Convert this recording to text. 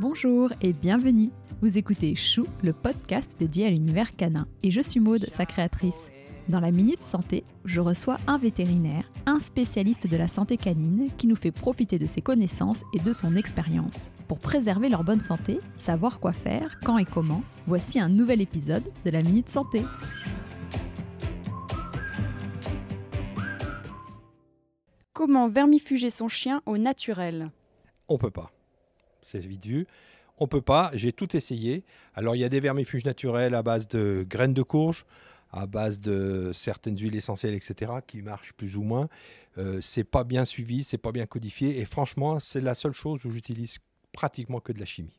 Bonjour et bienvenue. Vous écoutez Chou, le podcast dédié à l'univers canin. Et je suis Maude, sa créatrice. Dans la Minute Santé, je reçois un vétérinaire, un spécialiste de la santé canine qui nous fait profiter de ses connaissances et de son expérience. Pour préserver leur bonne santé, savoir quoi faire, quand et comment, voici un nouvel épisode de la Minute Santé. Comment vermifuger son chien au naturel? On peut pas. C'est vite vu. On peut pas. J'ai tout essayé. Alors il y a des vermifuges naturels à base de graines de courge, à base de certaines huiles essentielles, etc., qui marchent plus ou moins. Euh, c'est pas bien suivi, c'est pas bien codifié. Et franchement, c'est la seule chose où j'utilise pratiquement que de la chimie.